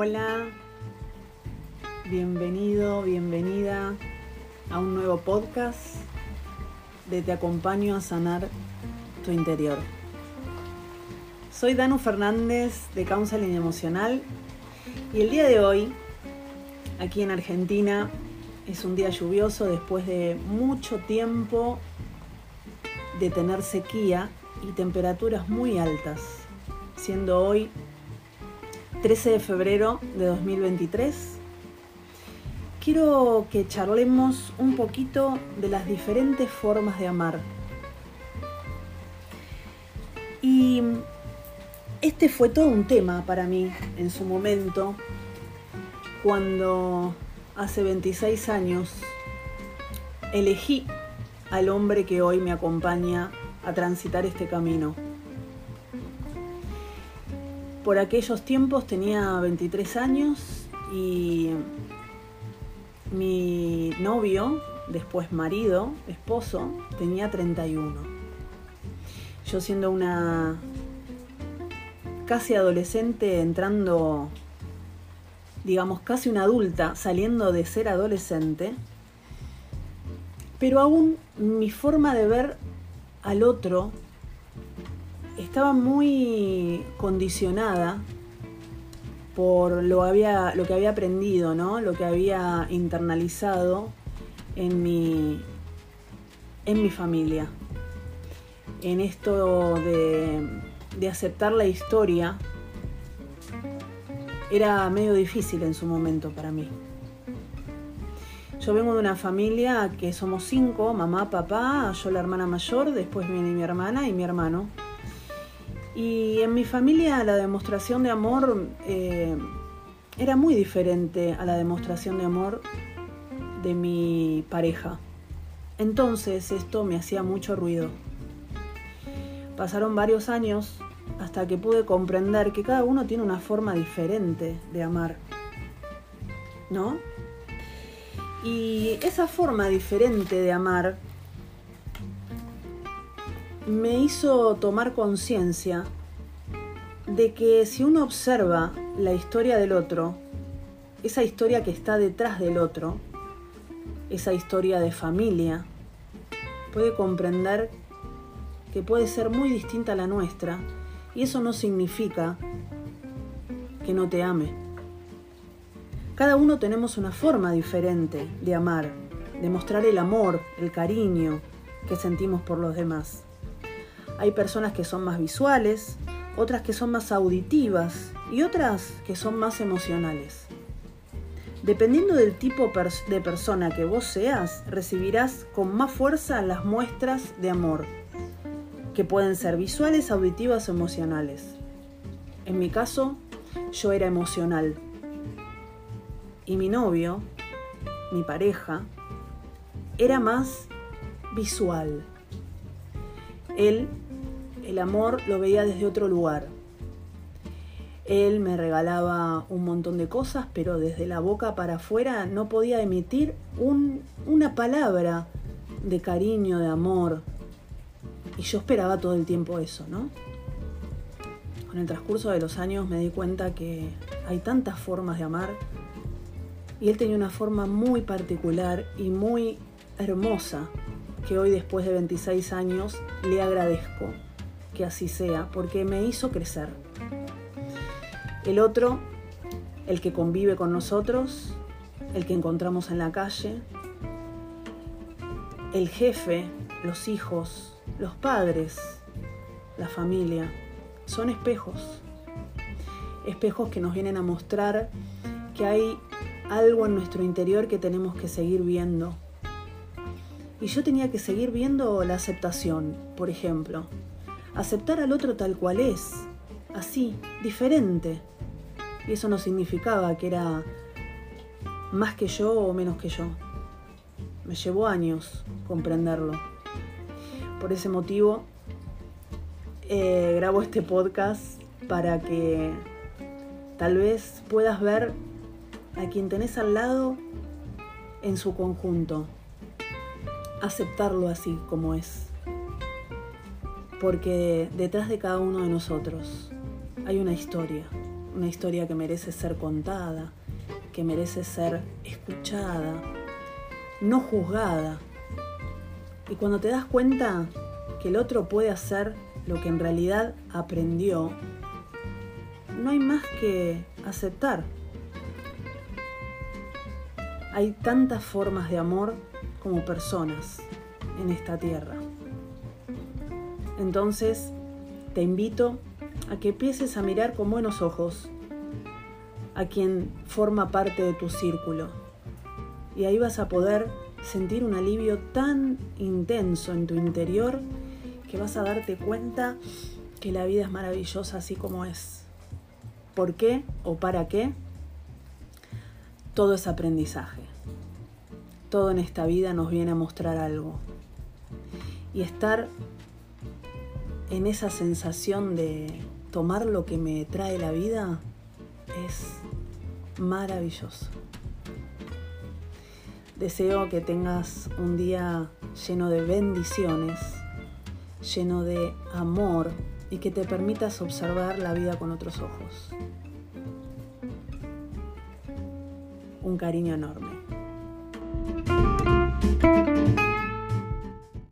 Hola, bienvenido, bienvenida a un nuevo podcast de Te acompaño a sanar tu interior. Soy Danu Fernández de Counseling Emocional y el día de hoy, aquí en Argentina, es un día lluvioso después de mucho tiempo de tener sequía y temperaturas muy altas, siendo hoy 13 de febrero de 2023. Quiero que charlemos un poquito de las diferentes formas de amar. Y este fue todo un tema para mí en su momento, cuando hace 26 años elegí al hombre que hoy me acompaña a transitar este camino. Por aquellos tiempos tenía 23 años y mi novio, después marido, esposo, tenía 31. Yo siendo una casi adolescente entrando, digamos, casi una adulta, saliendo de ser adolescente, pero aún mi forma de ver al otro estaba muy condicionada por lo, había, lo que había aprendido, ¿no? lo que había internalizado en mi, en mi familia. En esto de, de aceptar la historia era medio difícil en su momento para mí. Yo vengo de una familia que somos cinco, mamá, papá, yo la hermana mayor, después viene mi hermana y mi hermano. Y en mi familia la demostración de amor eh, era muy diferente a la demostración de amor de mi pareja. Entonces esto me hacía mucho ruido. Pasaron varios años hasta que pude comprender que cada uno tiene una forma diferente de amar. ¿No? Y esa forma diferente de amar me hizo tomar conciencia de que si uno observa la historia del otro, esa historia que está detrás del otro, esa historia de familia, puede comprender que puede ser muy distinta a la nuestra y eso no significa que no te ame. Cada uno tenemos una forma diferente de amar, de mostrar el amor, el cariño que sentimos por los demás. Hay personas que son más visuales, otras que son más auditivas y otras que son más emocionales. Dependiendo del tipo de persona que vos seas, recibirás con más fuerza las muestras de amor, que pueden ser visuales, auditivas o emocionales. En mi caso, yo era emocional y mi novio, mi pareja, era más visual. Él, el amor lo veía desde otro lugar. Él me regalaba un montón de cosas, pero desde la boca para afuera no podía emitir una palabra de cariño, de amor. Y yo esperaba todo el tiempo eso, ¿no? Con el transcurso de los años me di cuenta que hay tantas formas de amar y él tenía una forma muy particular y muy hermosa que hoy después de 26 años le agradezco que así sea, porque me hizo crecer. El otro, el que convive con nosotros, el que encontramos en la calle, el jefe, los hijos, los padres, la familia, son espejos. Espejos que nos vienen a mostrar que hay algo en nuestro interior que tenemos que seguir viendo. Y yo tenía que seguir viendo la aceptación, por ejemplo. Aceptar al otro tal cual es, así, diferente. Y eso no significaba que era más que yo o menos que yo. Me llevó años comprenderlo. Por ese motivo, eh, grabo este podcast para que tal vez puedas ver a quien tenés al lado en su conjunto. Aceptarlo así como es. Porque detrás de cada uno de nosotros hay una historia una historia que merece ser contada, que merece ser escuchada, no juzgada. Y cuando te das cuenta que el otro puede hacer lo que en realidad aprendió, no hay más que aceptar. Hay tantas formas de amor como personas en esta tierra. Entonces, te invito a que empieces a mirar con buenos ojos a quien forma parte de tu círculo. Y ahí vas a poder sentir un alivio tan intenso en tu interior que vas a darte cuenta que la vida es maravillosa así como es. ¿Por qué o para qué? Todo es aprendizaje. Todo en esta vida nos viene a mostrar algo. Y estar en esa sensación de tomar lo que me trae la vida es maravilloso. Deseo que tengas un día lleno de bendiciones, lleno de amor y que te permitas observar la vida con otros ojos. Un cariño enorme.